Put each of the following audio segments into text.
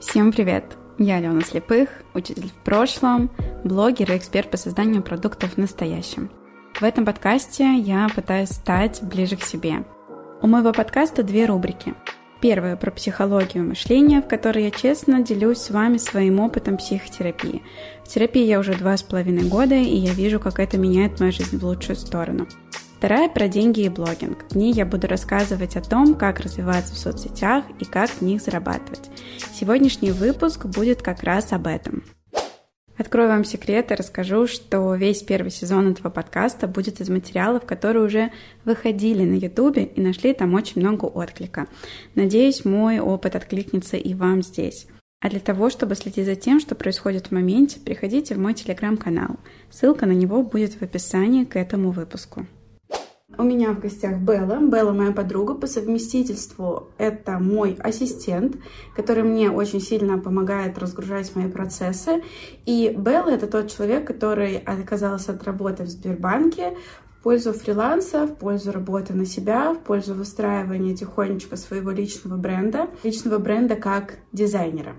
Всем привет! Я Алена Слепых, учитель в прошлом, блогер и эксперт по созданию продуктов в настоящем. В этом подкасте я пытаюсь стать ближе к себе. У моего подкаста две рубрики. Первая про психологию мышления, в которой я честно делюсь с вами своим опытом психотерапии. В терапии я уже два с половиной года, и я вижу, как это меняет мою жизнь в лучшую сторону. Вторая про деньги и блогинг. В ней я буду рассказывать о том, как развиваться в соцсетях и как в них зарабатывать. Сегодняшний выпуск будет как раз об этом. Открою вам секрет и расскажу, что весь первый сезон этого подкаста будет из материалов, которые уже выходили на ютубе и нашли там очень много отклика. Надеюсь, мой опыт откликнется и вам здесь. А для того, чтобы следить за тем, что происходит в моменте, приходите в мой телеграм-канал. Ссылка на него будет в описании к этому выпуску. У меня в гостях Белла. Белла моя подруга по совместительству. Это мой ассистент, который мне очень сильно помогает разгружать мои процессы. И Белла — это тот человек, который отказался от работы в Сбербанке в пользу фриланса, в пользу работы на себя, в пользу выстраивания тихонечко своего личного бренда, личного бренда как дизайнера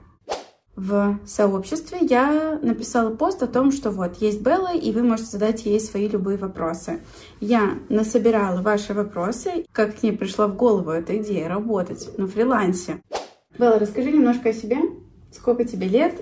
в сообществе я написала пост о том, что вот есть Белла, и вы можете задать ей свои любые вопросы. Я насобирала ваши вопросы, как к ней пришла в голову эта идея работать на фрилансе. Белла, расскажи немножко о себе. Сколько тебе лет?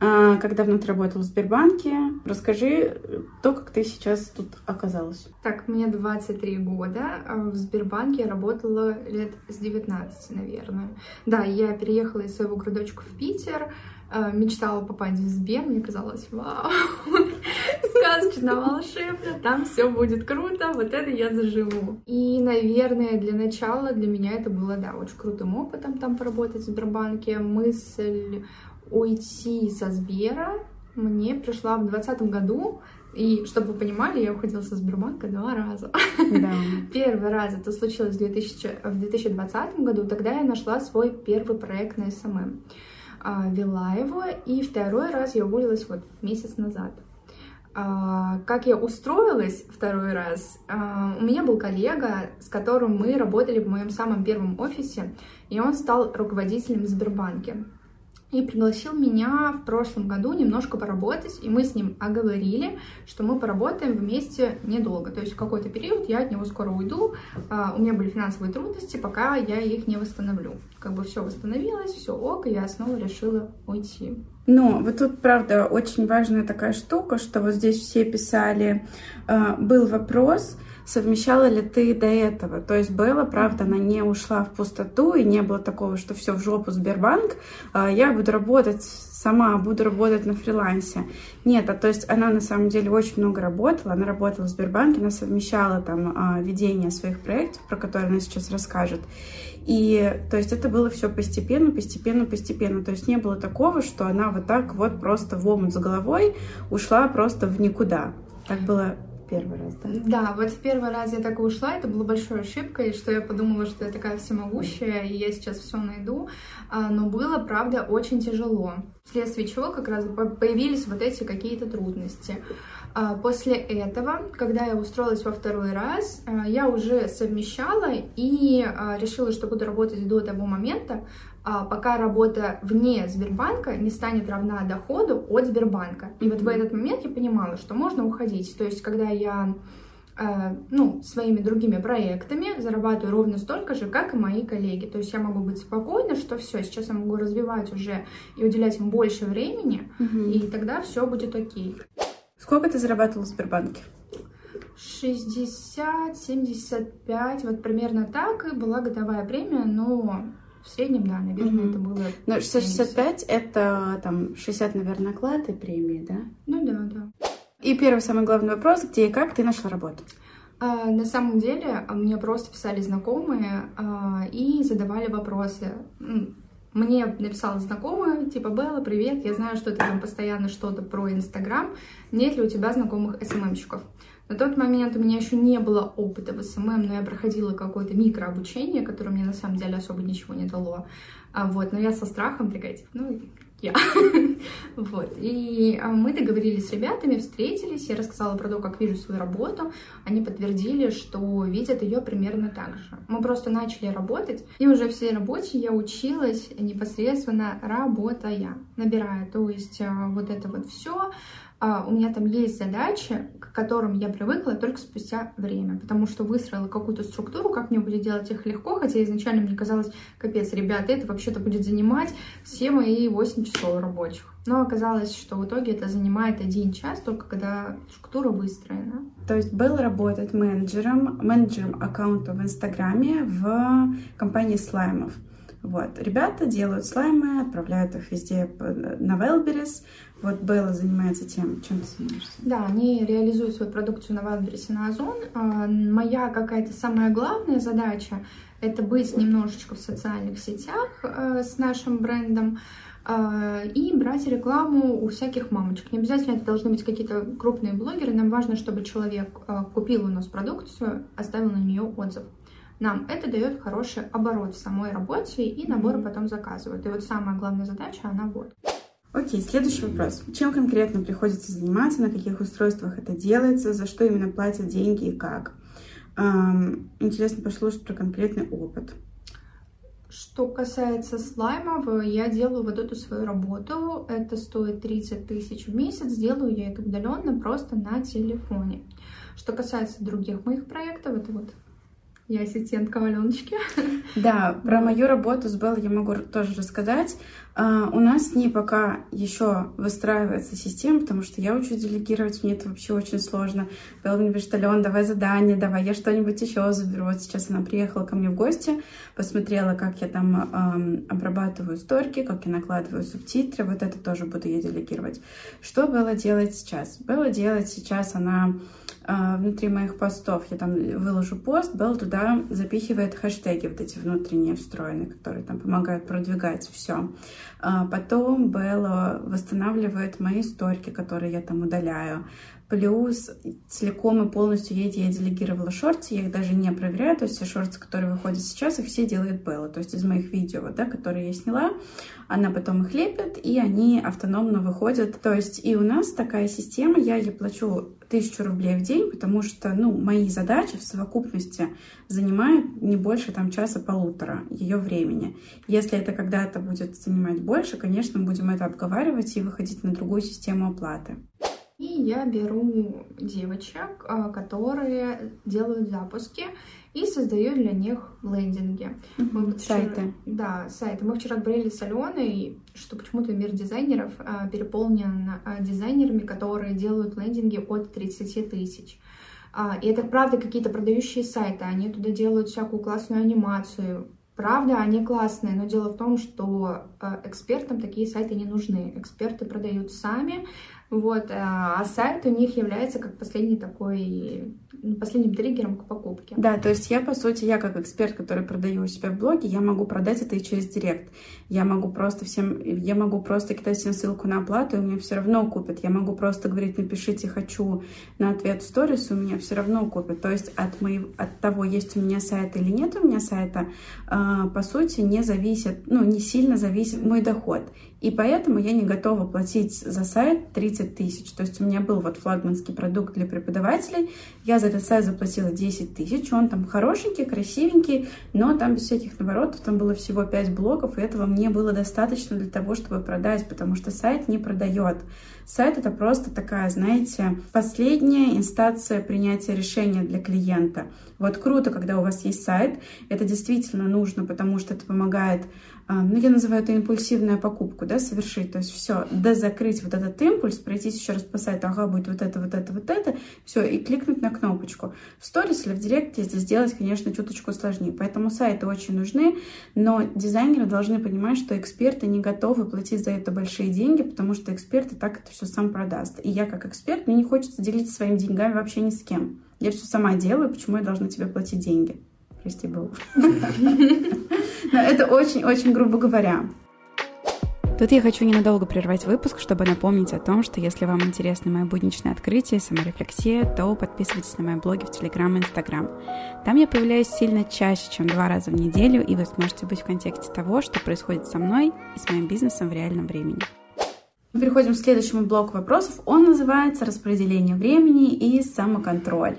А, как давно ты работала в Сбербанке? Расскажи то, как ты сейчас тут оказалась. Так, мне 23 года. А в Сбербанке я работала лет с 19, наверное. Да, я переехала из своего городочка в Питер. Э, мечтала попасть в Сбер, мне казалось, вау, сказочно, волшебно, там все будет круто, вот это я заживу. И, наверное, для начала для меня это было, да, очень крутым опытом там поработать в Сбербанке. Мысль уйти со Сбера мне пришла в двадцатом году, и чтобы вы понимали, я уходила со Сбербанка два раза. Да. Первый раз это случилось в, 2000, в 2020 году, тогда я нашла свой первый проект на SMM. А, вела его, и второй раз я уволилась вот месяц назад. А, как я устроилась второй раз? А, у меня был коллега, с которым мы работали в моем самом первом офисе, и он стал руководителем Сбербанке и пригласил меня в прошлом году немножко поработать, и мы с ним оговорили, что мы поработаем вместе недолго, то есть в какой-то период я от него скоро уйду, а, у меня были финансовые трудности, пока я их не восстановлю. Как бы все восстановилось, все ок, и я снова решила уйти. Но вот тут, правда, очень важная такая штука, что вот здесь все писали, э, был вопрос, совмещала ли ты до этого. То есть Белла, правда, она не ушла в пустоту, и не было такого, что все в жопу Сбербанк, э, я буду работать сама, буду работать на фрилансе. Нет, а то есть она на самом деле очень много работала, она работала в Сбербанке, она совмещала там э, ведение своих проектов, про которые она сейчас расскажет. И то есть это было все постепенно, постепенно, постепенно. То есть не было такого, что она вот так вот просто в омут с головой ушла просто в никуда. Так было первый раз, да? Да, вот в первый раз я так и ушла, это была большой ошибкой, что я подумала, что я такая всемогущая, и я сейчас все найду, а, но было, правда, очень тяжело, вследствие чего как раз появились вот эти какие-то трудности. А, после этого, когда я устроилась во второй раз, а, я уже совмещала и решила, что буду работать до того момента, пока работа вне Сбербанка не станет равна доходу от Сбербанка. И вот в этот момент я понимала, что можно уходить. То есть, когда я э, ну, своими другими проектами зарабатываю ровно столько же, как и мои коллеги. То есть я могу быть спокойна, что все, сейчас я могу развивать уже и уделять им больше времени, угу. и тогда все будет окей. Сколько ты зарабатывала в Сбербанке? 60-75, вот примерно так, и была годовая премия, но в среднем, да, наверное, mm-hmm. это было... Но 665 это там 60, наверное, оклад и премии, да? Ну да, да. И первый самый главный вопрос, где и как ты нашла работу? А, на самом деле, а, мне просто писали знакомые а, и задавали вопросы. Мне написала знакомая, типа, Белла, привет, я знаю, что ты там постоянно что-то про Инстаграм, нет ли у тебя знакомых SMM щиков? На тот момент у меня еще не было опыта в SMM, но я проходила какое-то микрообучение, которое мне на самом деле особо ничего не дало. А вот, но я со страхом такая, типа, ну, я. вот. И а, мы договорились с ребятами, встретились, я рассказала про то, как вижу свою работу. Они подтвердили, что видят ее примерно так же. Мы просто начали работать, и уже всей работе я училась непосредственно работая, набирая, то есть а, вот это вот все, у меня там есть задачи, к которым я привыкла только спустя время, потому что выстроила какую-то структуру, как мне будет делать их легко, хотя изначально мне казалось, капец, ребята, это вообще-то будет занимать все мои 8 часов рабочих. Но оказалось, что в итоге это занимает один час, только когда структура выстроена. То есть Белл работает менеджером, менеджером аккаунта в Инстаграме в компании слаймов. Вот. Ребята делают слаймы, отправляют их везде на Wildberries. Вот Белла занимается тем, чем ты занимаешься? Да, они реализуют свою продукцию на Wildberries и на Озон. А, моя какая-то самая главная задача — это быть немножечко в социальных сетях э, с нашим брендом, а, и брать рекламу у всяких мамочек. Не обязательно это должны быть какие-то крупные блогеры. Нам важно, чтобы человек а, купил у нас продукцию, оставил на нее отзыв нам это дает хороший оборот в самой работе, и наборы потом заказывают. И вот самая главная задача, она вот. Окей, следующий вопрос. Чем конкретно приходится заниматься, на каких устройствах это делается, за что именно платят деньги и как? Эм, интересно послушать про конкретный опыт. Что касается слаймов, я делаю вот эту свою работу. Это стоит 30 тысяч в месяц. Делаю я это удаленно просто на телефоне. Что касается других моих проектов, это вот я ассистентка Аленочки. Да, про мою работу с Беллой я могу тоже рассказать. Uh, у нас с ней пока еще выстраивается система, потому что я учу делегировать, мне это вообще очень сложно. Белла мне пишет, Ален, давай задание, давай я что-нибудь еще заберу. Вот сейчас она приехала ко мне в гости, посмотрела, как я там обрабатываю сторки, как я накладываю субтитры, вот это тоже буду я делегировать. Что Белла делает сейчас? Белла делает сейчас, она а, внутри моих постов, я там выложу пост, Белл туда запихивает хэштеги вот эти внутренние встроенные, которые там помогают продвигать все. А, потом Белла восстанавливает мои сторики, которые я там удаляю. Плюс целиком и полностью ей я делегировала шорты, я их даже не проверяю, то есть все шорты, которые выходят сейчас, их все делает Белла, то есть из моих видео, да, которые я сняла, она потом их лепит, и они автономно выходят. То есть и у нас такая система, я ей плачу тысячу рублей в день, потому что, ну, мои задачи в совокупности занимают не больше там часа-полутора ее времени. Если это когда-то будет занимать больше, конечно, будем это обговаривать и выходить на другую систему оплаты. И я беру девочек, а, которые делают запуски и создаю для них лендинги. Mm-hmm. сайты. Да, сайты. Мы вчера говорили с Аленой, что почему-то мир дизайнеров а, переполнен а, дизайнерами, которые делают лендинги от 30 тысяч. И это правда какие-то продающие сайты, они туда делают всякую классную анимацию, Правда, они классные, но дело в том, что экспертам такие сайты не нужны. Эксперты продают сами, вот, э, а сайт у них является как последний такой, последним триггером к покупке. Да, то есть я, по сути, я как эксперт, который продаю у себя в блоге, я могу продать это и через директ. Я могу просто всем, я могу просто кидать всем ссылку на оплату, и меня все равно купят. Я могу просто говорить, напишите «хочу» на ответ в сторис, у меня все равно купят. То есть от, моего, от того, есть у меня сайт или нет у меня сайта, э, по сути, не зависит, ну, не сильно зависит мой доход. И поэтому я не готова платить за сайт 30 тысяч. То есть у меня был вот флагманский продукт для преподавателей. Я за этот сайт заплатила 10 тысяч. Он там хорошенький, красивенький, но там без всяких наворотов. Там было всего 5 блоков, и этого мне было достаточно для того, чтобы продать, потому что сайт не продает. Сайт это просто такая, знаете, последняя инстанция принятия решения для клиента. Вот круто, когда у вас есть сайт. Это действительно нужно, потому что это помогает я называю это импульсивная покупку, да, совершить, то есть все, дозакрыть вот этот импульс, пройтись еще раз по сайту, ага, будет вот это, вот это, вот это, все, и кликнуть на кнопочку. В сторис или в директе это сделать, конечно, чуточку сложнее, поэтому сайты очень нужны, но дизайнеры должны понимать, что эксперты не готовы платить за это большие деньги, потому что эксперт и так это все сам продаст. И я как эксперт, мне не хочется делиться своими деньгами вообще ни с кем. Я все сама делаю, почему я должна тебе платить деньги? Прости, был. Но это очень-очень грубо говоря. Тут я хочу ненадолго прервать выпуск, чтобы напомнить о том, что если вам интересно мое будничное открытие и саморефлексия, то подписывайтесь на мои блоги в Телеграм и Инстаграм. Там я появляюсь сильно чаще, чем два раза в неделю, и вы сможете быть в контексте того, что происходит со мной и с моим бизнесом в реальном времени. Мы переходим к следующему блоку вопросов. Он называется «Распределение времени и самоконтроль».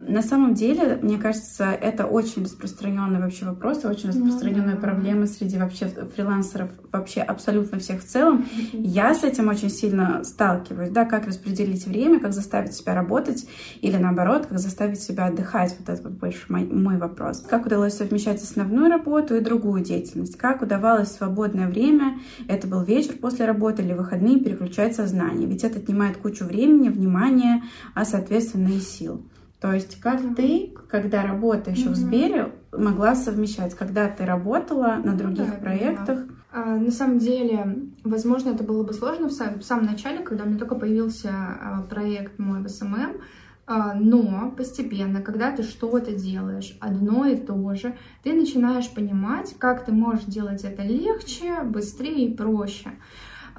На самом деле, мне кажется, это очень распространенный вообще вопрос, очень распространенная да. проблема среди вообще фрилансеров, вообще абсолютно всех в целом. Я с этим очень сильно сталкиваюсь, да, как распределить время, как заставить себя работать или наоборот, как заставить себя отдыхать. Вот это вот больше мой, мой вопрос. Как удалось совмещать основную работу и другую деятельность? Как удавалось в свободное время, это был вечер после работы или выходные, переключать сознание? Ведь это отнимает кучу времени, внимания, а соответственно и сил. То есть как mm-hmm. ты, когда работаешь mm-hmm. в Сбере, могла совмещать, когда ты работала на других да, проектах? А, на самом деле, возможно, это было бы сложно в, сам, в самом начале, когда у меня только появился а, проект мой в SMM, а, но постепенно, когда ты что-то делаешь одно и то же, ты начинаешь понимать, как ты можешь делать это легче, быстрее и проще.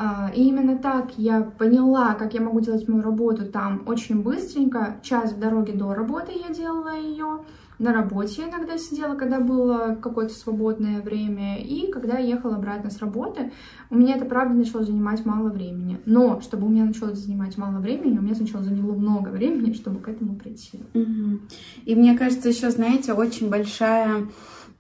А, и именно так я поняла, как я могу делать мою работу там очень быстренько. Час в дороге до работы я делала ее. На работе иногда сидела, когда было какое-то свободное время. И когда я ехала обратно с работы, у меня это правда начало занимать мало времени. Но чтобы у меня начало занимать мало времени, у меня сначала заняло много времени, чтобы к этому прийти. Угу. И мне кажется, еще, знаете, очень большая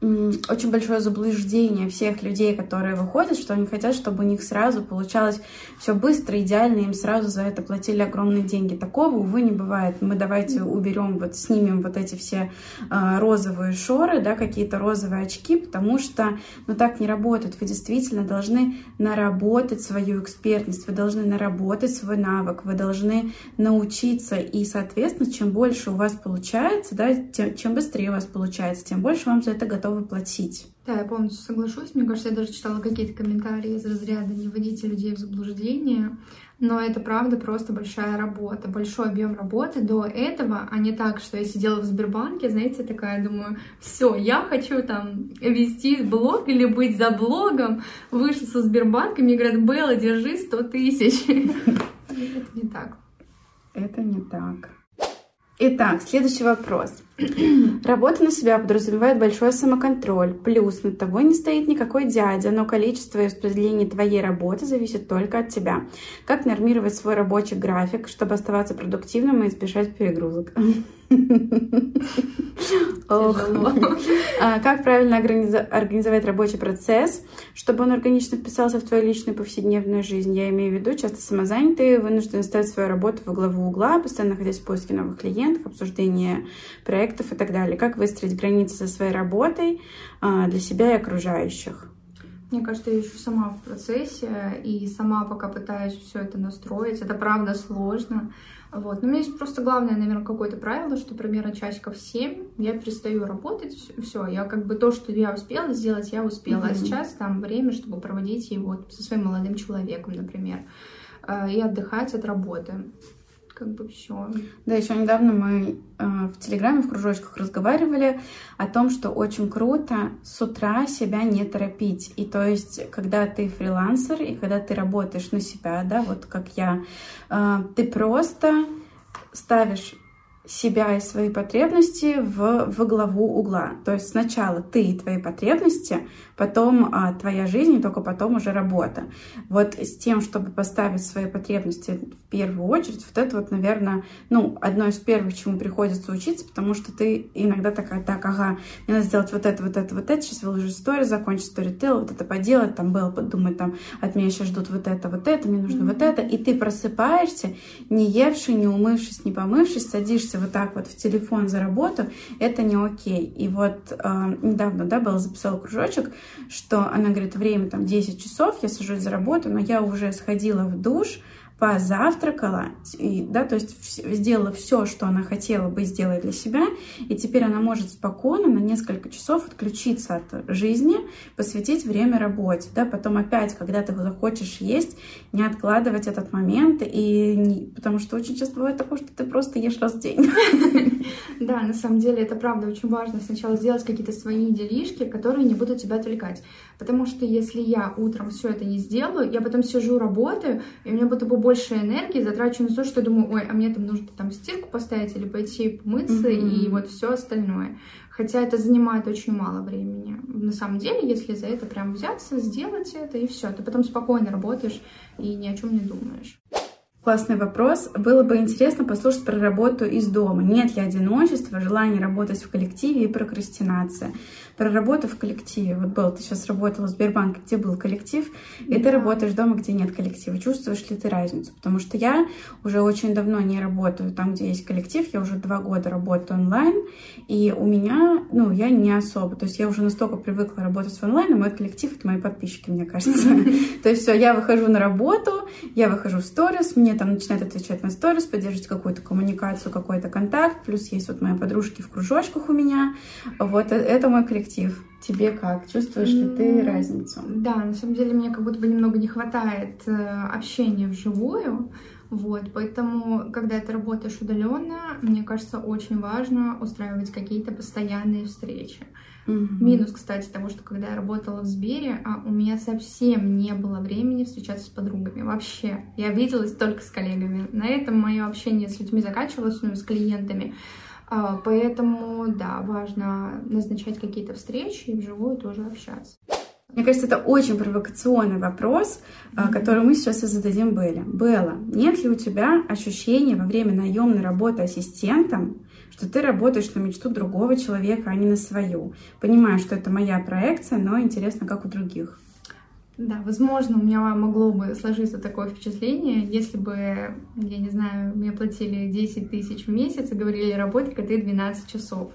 очень большое заблуждение всех людей, которые выходят, что они хотят, чтобы у них сразу получалось все быстро, идеально, им сразу за это платили огромные деньги. Такого, увы, не бывает. Мы давайте уберем, вот снимем вот эти все э, розовые шоры, да, какие-то розовые очки, потому что, ну, так не работает. Вы действительно должны наработать свою экспертность, вы должны наработать свой навык, вы должны научиться, и, соответственно, чем больше у вас получается, да, тем, чем быстрее у вас получается, тем больше вам за это готовы готовы платить. Да, я полностью соглашусь. Мне кажется, я даже читала какие-то комментарии из разряда «не вводите людей в заблуждение». Но это правда просто большая работа, большой объем работы до этого, а не так, что я сидела в Сбербанке, знаете, такая, думаю, все, я хочу там вести блог или быть за блогом, вышла со Сбербанка, мне говорят, Белла, держи 100 тысяч. Это не так. Это не так. Итак, следующий вопрос. Работа на себя подразумевает большой самоконтроль. Плюс над тобой не стоит никакой дядя, но количество и распределение твоей работы зависит только от тебя. Как нормировать свой рабочий график, чтобы оставаться продуктивным и избежать перегрузок? А, как правильно организовать рабочий процесс, чтобы он органично вписался в твою личную повседневную жизнь? Я имею в виду, часто самозанятые вынуждены ставить свою работу во главу угла, постоянно находясь в поиске новых клиентов, обсуждения проектов и так далее. Как выстроить границы со своей работой а, для себя и окружающих? Мне кажется, я еще сама в процессе и сама пока пытаюсь все это настроить. Это правда сложно. Вот. Но у меня есть просто главное, наверное, какое-то правило, что примерно часиков 7 я перестаю работать, все, я как бы то, что я успела сделать, я успела. Mm-hmm. А сейчас там время, чтобы проводить его со своим молодым человеком, например, э, и отдыхать от работы как бы все. Да, еще недавно мы э, в Телеграме, в кружочках разговаривали о том, что очень круто с утра себя не торопить. И то есть, когда ты фрилансер и когда ты работаешь на себя, да, вот как я, э, ты просто ставишь себя и свои потребности в, в главу угла. То есть сначала ты и твои потребности, потом а, твоя жизнь, и только потом уже работа. Вот с тем, чтобы поставить свои потребности в первую очередь, вот это вот, наверное, ну, одно из первых, чему приходится учиться, потому что ты иногда такая, так, ага, мне надо сделать вот это, вот это, вот это, сейчас выложить историю, закончить сторител, вот это поделать, там было подумать, там, от меня сейчас ждут вот это, вот это, мне нужно mm-hmm. вот это, и ты просыпаешься, не евший, не умывшись, не помывшись, садишься вот так вот в телефон за работу, это не окей. И вот э, недавно, да, была записала кружочек, что она говорит, время там 10 часов, я сажусь за работу, но я уже сходила в душ, позавтракала, и, да, то есть сделала все, что она хотела бы сделать для себя, и теперь она может спокойно на несколько часов отключиться от жизни, посвятить время работе, да, потом опять, когда ты захочешь есть, не откладывать этот момент, и не, потому что очень часто бывает такое, что ты просто ешь раз в день. Да, на самом деле это правда очень важно сначала сделать какие-то свои делишки, которые не будут тебя отвлекать. Потому что если я утром все это не сделаю, я потом сижу, работаю, и у меня будто бы больше энергии затрачу на то, что я думаю, ой, а мне там нужно там стирку поставить или пойти помыться, mm-hmm. и вот все остальное. Хотя это занимает очень мало времени. На самом деле, если за это прям взяться, сделать это, и все, ты потом спокойно работаешь и ни о чем не думаешь. Классный вопрос. Было бы интересно послушать про работу из дома. Нет ли одиночества, желания работать в коллективе и прокрастинация? Про работу в коллективе. Вот был, ты сейчас работала в Сбербанке, где был коллектив, и да. ты работаешь дома, где нет коллектива. Чувствуешь ли ты разницу? Потому что я уже очень давно не работаю там, где есть коллектив. Я уже два года работаю онлайн, и у меня, ну, я не особо. То есть я уже настолько привыкла работать в онлайн, и мой коллектив — это мои подписчики, мне кажется. То есть все, я выхожу на работу, я выхожу в сторис, мне там начинает отвечать на сторис, поддерживать какую-то коммуникацию, какой-то контакт. Плюс есть вот мои подружки в кружочках у меня. Вот э, это мой коллектив. Тебе как? Чувствуешь ли ты разницу? Да, на самом деле мне как будто бы немного не хватает э, общения вживую. Вот, поэтому, когда ты работаешь удаленно, мне кажется, очень важно устраивать какие-то постоянные встречи. Mm-hmm. Минус, кстати, того, что когда я работала в Сбере, а у меня совсем не было времени встречаться с подругами. Вообще. Я виделась только с коллегами. На этом мое общение с людьми заканчивалось, ну, с клиентами. А, поэтому, да, важно назначать какие-то встречи и вживую тоже общаться. Мне кажется, это очень провокационный вопрос, mm-hmm. который мы сейчас и зададим Белле. Белла, нет ли у тебя ощущения во время наемной работы ассистентом, что ты работаешь на мечту другого человека, а не на свою? Понимаю, что это моя проекция, но интересно, как у других. Да, возможно, у меня могло бы сложиться такое впечатление, если бы, я не знаю, мне платили 10 тысяч в месяц и говорили, работай-ка ты 12 часов.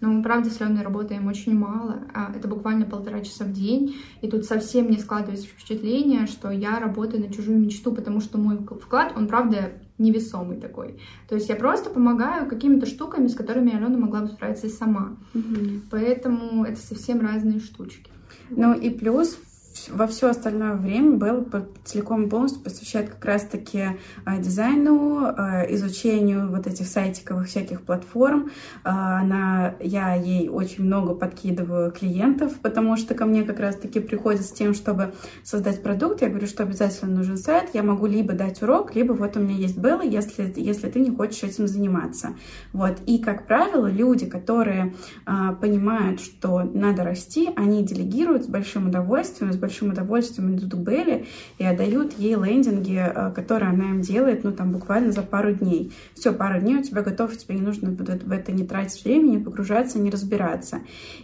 Но мы, правда, с Леной работаем очень мало, а это буквально полтора часа в день, и тут совсем не складывается впечатление, что я работаю на чужую мечту, потому что мой вклад, он, правда, невесомый такой. То есть я просто помогаю какими-то штуками, с которыми Алена могла бы справиться и сама. Угу. Поэтому это совсем разные штучки. Ну и плюс во все остальное время Белла целиком и полностью посвящает как раз-таки а, дизайну, а, изучению вот этих сайтиковых всяких платформ. А, она, я ей очень много подкидываю клиентов, потому что ко мне как раз-таки приходят с тем, чтобы создать продукт. Я говорю, что обязательно нужен сайт. Я могу либо дать урок, либо вот у меня есть Белла, если, если ты не хочешь этим заниматься. Вот. И, как правило, люди, которые понимают, что надо расти, они делегируют с большим удовольствием, с большим большим удовольствием идут к Белле и отдают ей лендинги, э, которые она им делает, ну, там, буквально за пару дней. Все, пару дней у тебя готов, тебе не нужно в это не тратить времени, погружаться, не разбираться.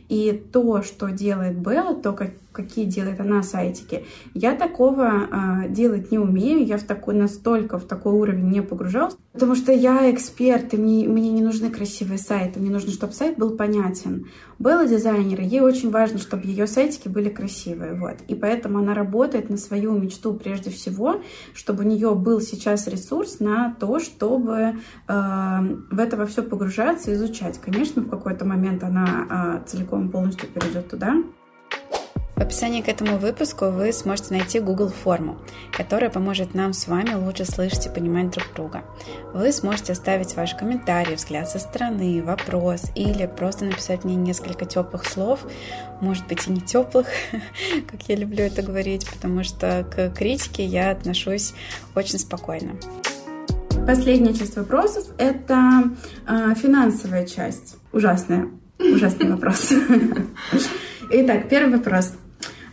И то, что делает Белла, то, как какие делает она сайтики. Я такого э, делать не умею, я в такой настолько в такой уровень не погружалась, потому что я эксперт, и мне, мне не нужны красивые сайты, мне нужно, чтобы сайт был понятен. Белла дизайнер, ей очень важно, чтобы ее сайтики были красивые, вот. И поэтому она работает на свою мечту прежде всего, чтобы у нее был сейчас ресурс на то, чтобы э, в это во все погружаться, изучать. Конечно, в какой-то момент она э, целиком полностью перейдет туда. В описании к этому выпуску вы сможете найти Google форму, которая поможет нам с вами лучше слышать и понимать друг друга. Вы сможете оставить ваш комментарий, взгляд со стороны, вопрос или просто написать мне несколько теплых слов, может быть и не теплых, как я люблю это говорить, потому что к критике я отношусь очень спокойно. Последняя часть вопросов – это э, финансовая часть. Ужасная, ужасный вопрос. Итак, первый вопрос.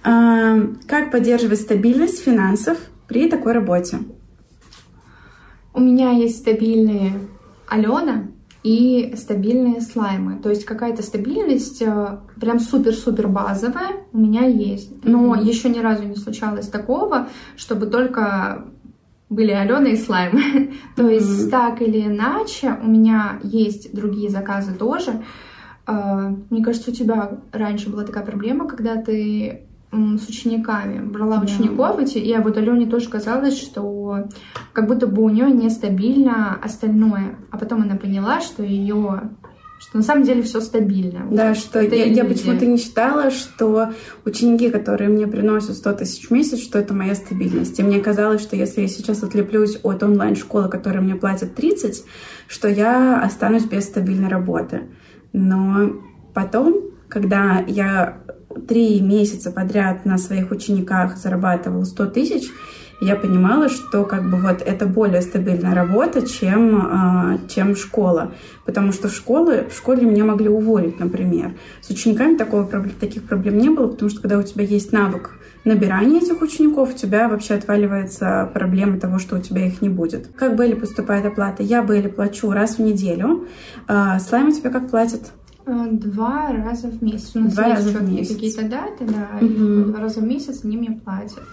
Как поддерживать стабильность финансов при такой работе? У меня есть стабильные Алена и стабильные слаймы. То есть какая-то стабильность э, прям супер-супер базовая у меня есть. Но mm-hmm. еще ни разу не случалось такого, чтобы только были Алена и слайм. То mm-hmm. есть так или иначе у меня есть другие заказы тоже. Э, мне кажется, у тебя раньше была такая проблема, когда ты с учениками, брала да. учеников эти, и вот Алене тоже казалось, что как будто бы у нее нестабильно остальное. А потом она поняла, что ее что на самом деле все стабильно. Да, вот что я, я почему-то не считала, что ученики, которые мне приносят 100 тысяч в месяц, что это моя стабильность. И мне казалось, что если я сейчас отлеплюсь от онлайн-школы, которая мне платит 30, что я останусь без стабильной работы. Но потом, когда я три месяца подряд на своих учениках зарабатывала 100 тысяч, я понимала, что как бы вот это более стабильная работа, чем, а, чем школа. Потому что в школе, в школе меня могли уволить, например. С учениками такого, таких проблем не было, потому что когда у тебя есть навык набирания этих учеников, у тебя вообще отваливается проблема того, что у тебя их не будет. Как Белли поступает оплата? Я Белли плачу раз в неделю. А, Слайма тебе как платят? Э, два раза в месяц. У нас два есть раза в месяц. какие-то даты, да, угу. и два раза в месяц они мне платят.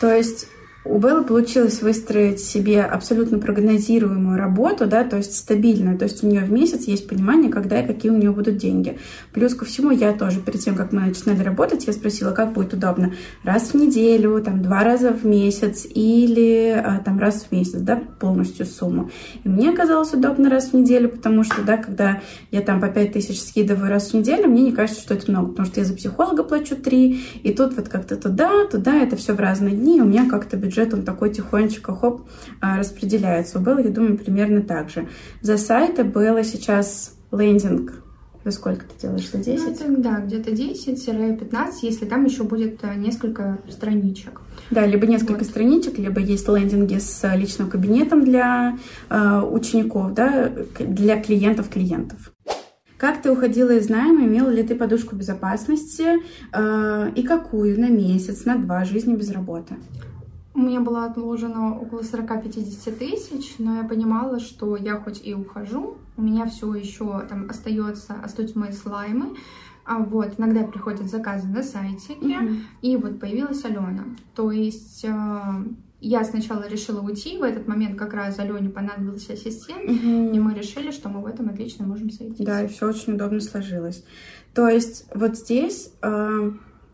То есть у Беллы получилось выстроить себе абсолютно прогнозируемую работу, да, то есть стабильную, то есть у нее в месяц есть понимание, когда и какие у нее будут деньги. Плюс ко всему я тоже перед тем, как мы начинали работать, я спросила, как будет удобно, раз в неделю, там два раза в месяц или а, там раз в месяц, да, полностью сумму. И мне казалось удобно раз в неделю, потому что, да, когда я там по пять тысяч скидываю раз в неделю, мне не кажется, что это много, потому что я за психолога плачу три, и тут вот как-то туда, туда, это все в разные дни, у меня как-то бюджет, он такой тихонечко, хоп, а, распределяется. Беллы, я думаю, примерно так же. За сайты было сейчас лендинг за сколько ты делаешь? За 10? Ну, это, да, где-то 10-15, если там еще будет э, несколько страничек. Да, либо несколько вот. страничек, либо есть лендинги с личным кабинетом для э, учеников, да, для клиентов клиентов. Как ты уходила из найма? Имела ли ты подушку безопасности? Э, и какую? На месяц, на два жизни без работы? У меня было отложено около 40-50 тысяч, но я понимала, что я хоть и ухожу, у меня все еще там остается, остаются мои слаймы, а вот иногда приходят заказы на сайтике, mm-hmm. и вот появилась Алена. То есть э, я сначала решила уйти, в этот момент как раз Алене понадобился ассистент, mm-hmm. и мы решили, что мы в этом отлично можем сойтись. Да, и все очень удобно сложилось. То есть вот здесь... Э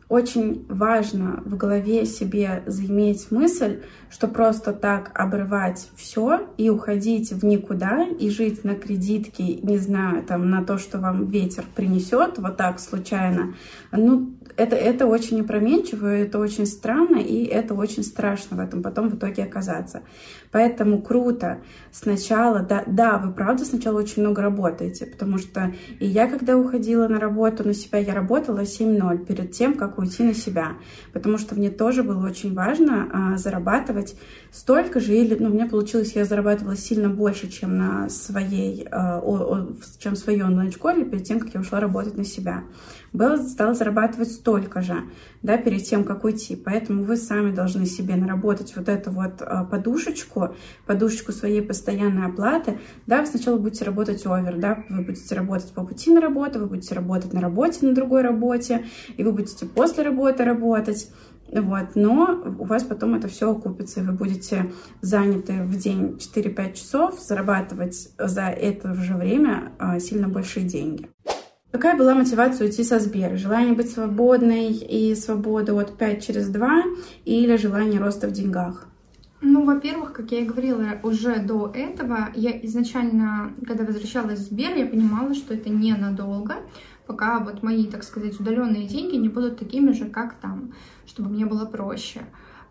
очень важно в голове себе заиметь мысль, что просто так обрывать все и уходить в никуда и жить на кредитке, не знаю, там на то, что вам ветер принесет, вот так случайно, ну, это, это очень опроменчиво, это очень странно, и это очень страшно в этом потом в итоге оказаться. Поэтому круто сначала, да, да, вы правда сначала очень много работаете, потому что и я, когда уходила на работу на себя, я работала 7-0 перед тем, как уйти на себя, потому что мне тоже было очень важно а, зарабатывать столько же, или, ну, меня получилось, я зарабатывала сильно больше, чем на своей, а, о, о, чем в своей онлайн-школе перед тем, как я ушла работать на себя. Белла стала зарабатывать столько же, да, перед тем, как уйти. Поэтому вы сами должны себе наработать вот эту вот а, подушечку, подушечку своей постоянной оплаты. Да, вы сначала будете работать овер, да, вы будете работать по пути на работу, вы будете работать на работе, на другой работе, и вы будете после работы работать. Вот, но у вас потом это все окупится, и вы будете заняты в день 4-5 часов, зарабатывать за это же время а, сильно большие деньги. Какая была мотивация уйти со Сбера? Желание быть свободной и свобода от 5 через 2 или желание роста в деньгах? Ну, во-первых, как я и говорила уже до этого, я изначально, когда возвращалась в Сбер, я понимала, что это ненадолго, пока вот мои, так сказать, удаленные деньги не будут такими же, как там, чтобы мне было проще.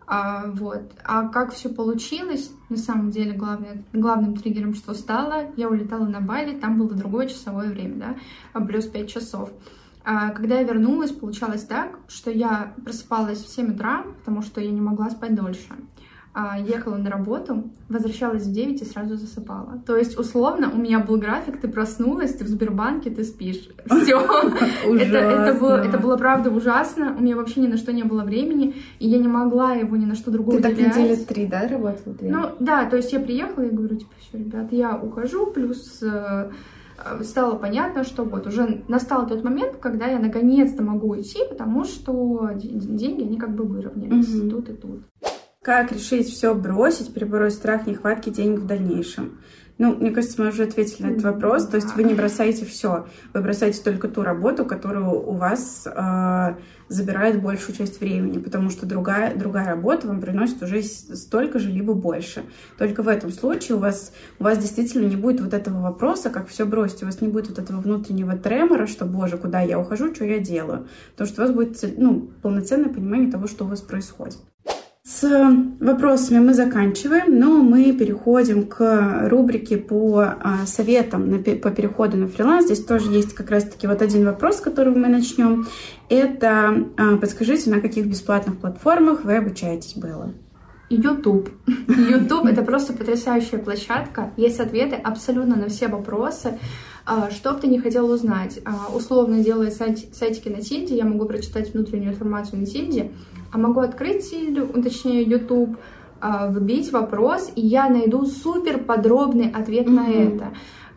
А, вот. А как все получилось, на самом деле, главное, главным триггером, что стало, я улетала на Бали, там было другое часовое время, да, а плюс 5 часов. А, когда я вернулась, получалось так, что я просыпалась в 7 утра, потому что я не могла спать дольше. А, ехала на работу, возвращалась в 9 и сразу засыпала. То есть, условно, у меня был график, ты проснулась, ты в Сбербанке, ты спишь. Все. это, это, было, это было правда ужасно. У меня вообще ни на что не было времени, и я не могла его ни на что другое Ты так недели три, да, работала? Ну, да, то есть я приехала и говорю, типа, все, ребят, я ухожу, плюс э, стало понятно, что вот уже настал тот момент, когда я наконец-то могу уйти, потому что деньги, они как бы выровнялись mm-hmm. тут и тут. Как решить все бросить, перебороть страх нехватки денег в дальнейшем? Ну, мне кажется, мы уже ответили на этот вопрос. То есть вы не бросаете все, вы бросаете только ту работу, которая у вас э, забирает большую часть времени, потому что другая, другая работа вам приносит уже столько же, либо больше. Только в этом случае у вас, у вас действительно не будет вот этого вопроса, как все бросить, у вас не будет вот этого внутреннего тремора, что, боже, куда я ухожу, что я делаю. Потому что у вас будет ну, полноценное понимание того, что у вас происходит. С вопросами мы заканчиваем, но мы переходим к рубрике по а, советам по переходу на фриланс. Здесь тоже есть как раз-таки вот один вопрос, с которого мы начнем. Это а, подскажите, на каких бесплатных платформах вы обучаетесь было? YouTube. YouTube — это просто потрясающая площадка. Есть ответы абсолютно на все вопросы. А, что бы ты не хотел узнать? Условно делая сайт, сайтики на Тильде, я могу прочитать внутреннюю информацию на Тильде, а могу открыть точнее YouTube, а, вбить вопрос, и я найду супер подробный ответ mm-hmm. на это.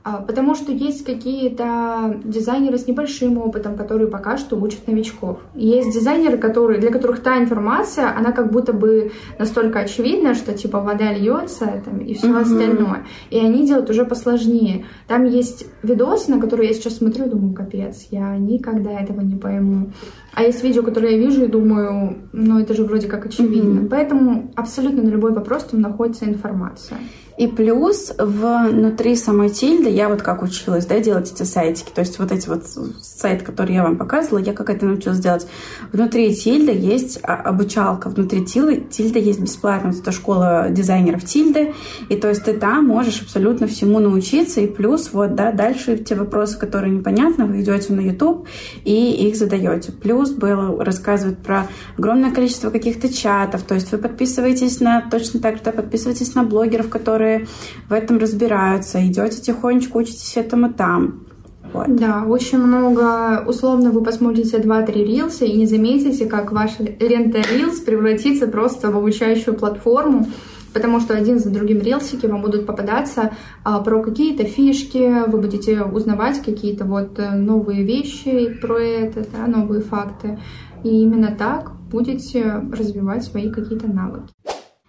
А, потому что есть какие-то дизайнеры с небольшим опытом, которые пока что учат новичков. Есть дизайнеры, которые, для которых та информация, она как будто бы настолько очевидна, что типа вода льется там, и все mm-hmm. остальное. И они делают уже посложнее. Там есть видосы, на которые я сейчас смотрю и думаю, капец, я никогда этого не пойму. А есть видео, которые я вижу и думаю, ну это же вроде как очевидно. Mm-hmm. Поэтому абсолютно на любой вопрос там находится информация. И плюс внутри самой тильды я вот как училась, да, делать эти сайтики. То есть вот эти вот сайты, которые я вам показывала, я как это научилась делать. Внутри тильды есть а, обучалка, внутри тильды, тильды есть бесплатно. Это школа дизайнеров тильды. И то есть ты там можешь абсолютно всему научиться. И плюс вот, да, дальше те вопросы, которые непонятны, вы идете на YouTube и их задаете. Плюс было рассказывать про огромное количество каких-то чатов. То есть вы подписываетесь на, точно так же, да, подписываетесь на блогеров, которые в этом разбираются, идете тихонечко, учитесь этому там. Вот. Да, очень много, условно, вы посмотрите 2-3 рилса и не заметите, как ваша лента рилс превратится просто в обучающую платформу, потому что один за другим рилсики вам будут попадаться а, про какие-то фишки, вы будете узнавать какие-то вот э, новые вещи про это, да, новые факты. И именно так будете развивать свои какие-то навыки.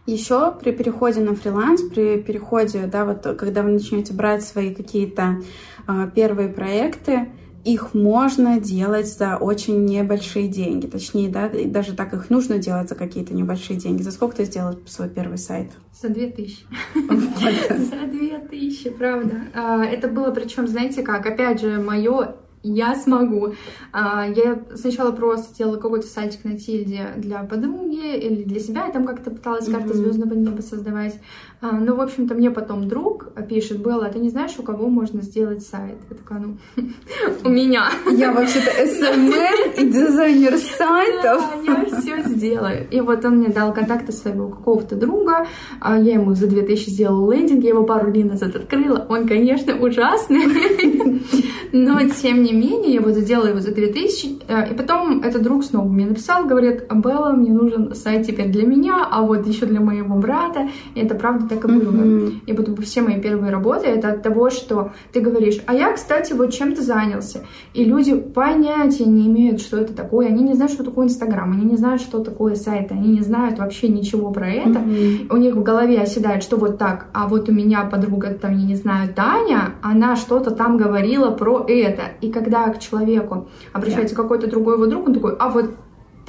Еще при переходе на фриланс, при переходе, да, вот когда вы начнете брать свои какие-то э, первые проекты, их можно делать за очень небольшие деньги. Точнее, да, даже так их нужно делать за какие-то небольшие деньги. За сколько ты сделал свой первый сайт? За две тысячи. За две тысячи, правда. А, это было, причем, знаете как, опять же, мое я смогу. А, я сначала просто делала какой-то сайтик на тильде для подруги или для себя, я там как-то пыталась mm-hmm. карты звездного неба создавать. А, ну, в общем-то, мне потом друг пишет, Белла, а ты не знаешь, у кого можно сделать сайт? Я такая, ну, у меня. Я вообще-то SMM и дизайнер сайтов. Я все сделаю. И вот он мне дал контакты своего какого-то друга, я ему за 2000 сделала лендинг, я его пару дней назад открыла. Он, конечно, ужасный, но тем не не менее, я вот сделала его за 2000, э, и потом этот друг снова мне написал, говорит, Белла, мне нужен сайт теперь для меня, а вот еще для моего брата, и это правда так и было. Mm-hmm. И вот все мои первые работы, это от того, что ты говоришь, а я, кстати, вот чем-то занялся, и люди понятия не имеют, что это такое, они не знают, что такое Инстаграм, они не знают, что такое сайт, они не знают вообще ничего про это, mm-hmm. у них в голове оседает, что вот так, а вот у меня подруга, там, я не знаю, Таня, она что-то там говорила про это, и когда к человеку обращается yeah. какой-то другой его друг, он такой, а вот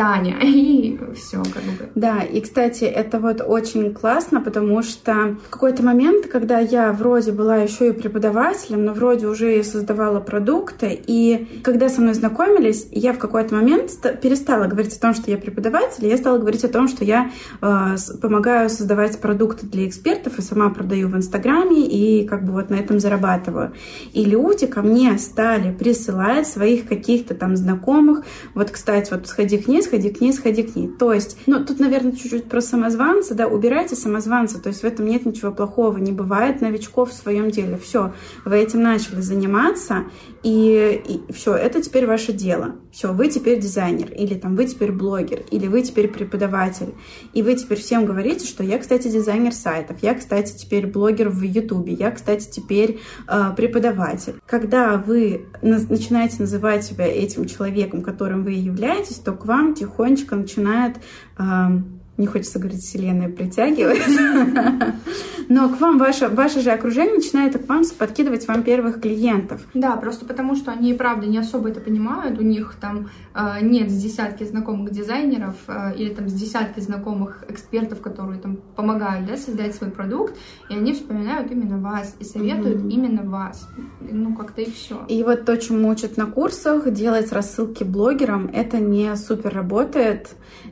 Таня, и все как бы. Да, и, кстати, это вот очень классно, потому что в какой-то момент, когда я вроде была еще и преподавателем, но вроде уже и создавала продукты, и когда со мной знакомились, я в какой-то момент перестала говорить о том, что я преподаватель, я стала говорить о том, что я э, помогаю создавать продукты для экспертов и сама продаю в Инстаграме, и как бы вот на этом зарабатываю. И люди ко мне стали присылать своих каких-то там знакомых, вот, кстати, вот сходи к ней, сходи к ней, сходи к ней. То есть, ну, тут, наверное, чуть-чуть про самозванца, да, убирайте самозванца, то есть в этом нет ничего плохого, не бывает новичков в своем деле. Все, вы этим начали заниматься, и, и все, это теперь ваше дело. Все, вы теперь дизайнер, или там вы теперь блогер, или вы теперь преподаватель. И вы теперь всем говорите, что я, кстати, дизайнер сайтов, я, кстати, теперь блогер в Ютубе, я, кстати, теперь э, преподаватель. Когда вы начинаете называть себя этим человеком, которым вы являетесь, то к вам тихонечко начинает... Э, не хочется говорить, вселенная притягивает, Но к вам ваше, ваше же окружение начинает к вам подкидывать вам первых клиентов. Да, просто потому что они правда не особо это понимают, у них там э, нет с десятки знакомых дизайнеров э, или там с десятки знакомых экспертов, которые там помогают да, создать свой продукт, и они вспоминают именно вас и советуют mm-hmm. именно вас. Ну, как-то и все. И вот то, чему учат на курсах, делать рассылки блогерам, это не супер работает.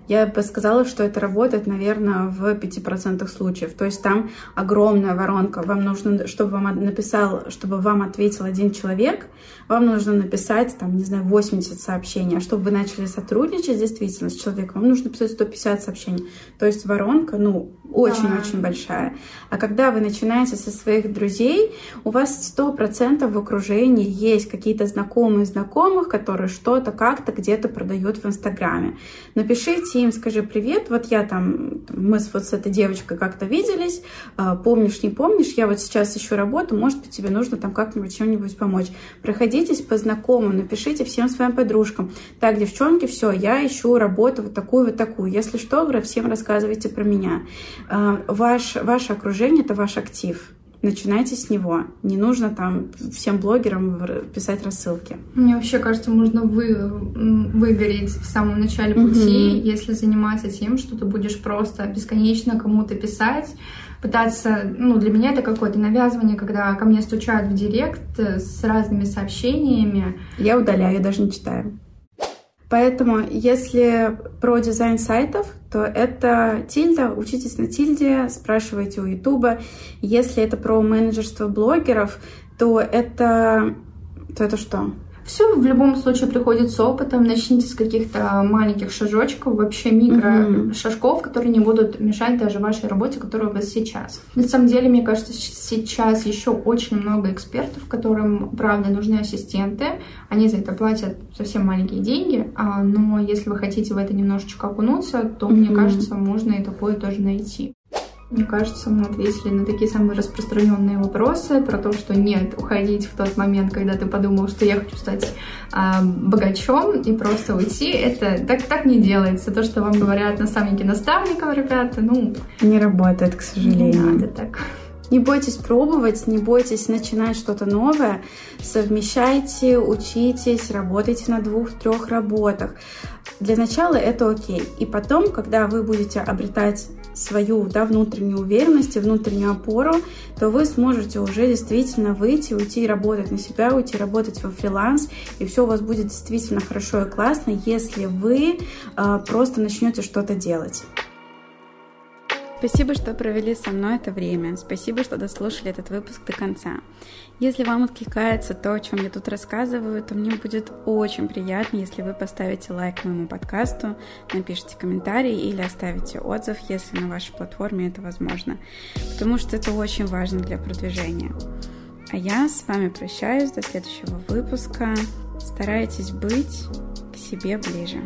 Я бы сказала, что это работает, наверное, в 5% случаев. То есть там огромная воронка. Вам нужно, чтобы вам написал, чтобы вам ответил один человек, вам нужно написать, там, не знаю, 80 сообщений. А чтобы вы начали сотрудничать действительно с человеком, вам нужно писать 150 сообщений. То есть воронка, ну, очень-очень да. большая. А когда вы начинаете со своих друзей, у вас 100% в окружении есть какие-то знакомые знакомых, которые что-то как-то где-то продают в Инстаграме. Напишите им, скажи привет, вот я там, мы вот с этой девочкой как-то виделись, а, помнишь, не помнишь, я вот сейчас ищу работу, может быть, тебе нужно там как-нибудь чем-нибудь помочь. Проходитесь по знакомым, напишите всем своим подружкам. Так, девчонки, все, я ищу работу вот такую, вот такую. Если что, всем рассказывайте про меня. А, ваш, ваше окружение — это ваш актив. Начинайте с него. Не нужно там всем блогерам писать рассылки. Мне вообще кажется, можно вы, выгореть в самом начале пути, mm-hmm. если заниматься тем, что ты будешь просто бесконечно кому-то писать, пытаться, ну, для меня это какое-то навязывание, когда ко мне стучают в директ с разными сообщениями. Я удаляю, я даже не читаю. Поэтому, если про дизайн сайтов, то это тильда, учитесь на тильде, спрашивайте у Ютуба. Если это про менеджерство блогеров, то это, то это что? Все в любом случае приходит с опытом. Начните с каких-то маленьких шажочков, вообще микро mm-hmm. шажков, которые не будут мешать даже вашей работе, которая у вас сейчас. На самом деле, мне кажется, сейчас еще очень много экспертов, которым, правда, нужны ассистенты. Они за это платят совсем маленькие деньги, а, но если вы хотите в это немножечко окунуться, то, mm-hmm. мне кажется, можно и такое тоже найти. Мне кажется, мы ответили на такие самые распространенные вопросы про то, что нет, уходить в тот момент, когда ты подумал, что я хочу стать а, богачом и просто уйти, это так, так не делается. То, что вам говорят наставники наставников, ребята, ну... Не работает, к сожалению. Не надо так. Не бойтесь пробовать, не бойтесь начинать что-то новое. Совмещайте, учитесь, работайте на двух-трех работах. Для начала это окей. И потом, когда вы будете обретать свою да, внутреннюю уверенность и внутреннюю опору, то вы сможете уже действительно выйти, уйти работать на себя, уйти работать во фриланс, и все у вас будет действительно хорошо и классно, если вы э, просто начнете что-то делать. Спасибо, что провели со мной это время. Спасибо, что дослушали этот выпуск до конца. Если вам откликается то, о чем я тут рассказываю, то мне будет очень приятно, если вы поставите лайк моему подкасту, напишите комментарий или оставите отзыв, если на вашей платформе это возможно, потому что это очень важно для продвижения. А я с вами прощаюсь до следующего выпуска. Старайтесь быть к себе ближе.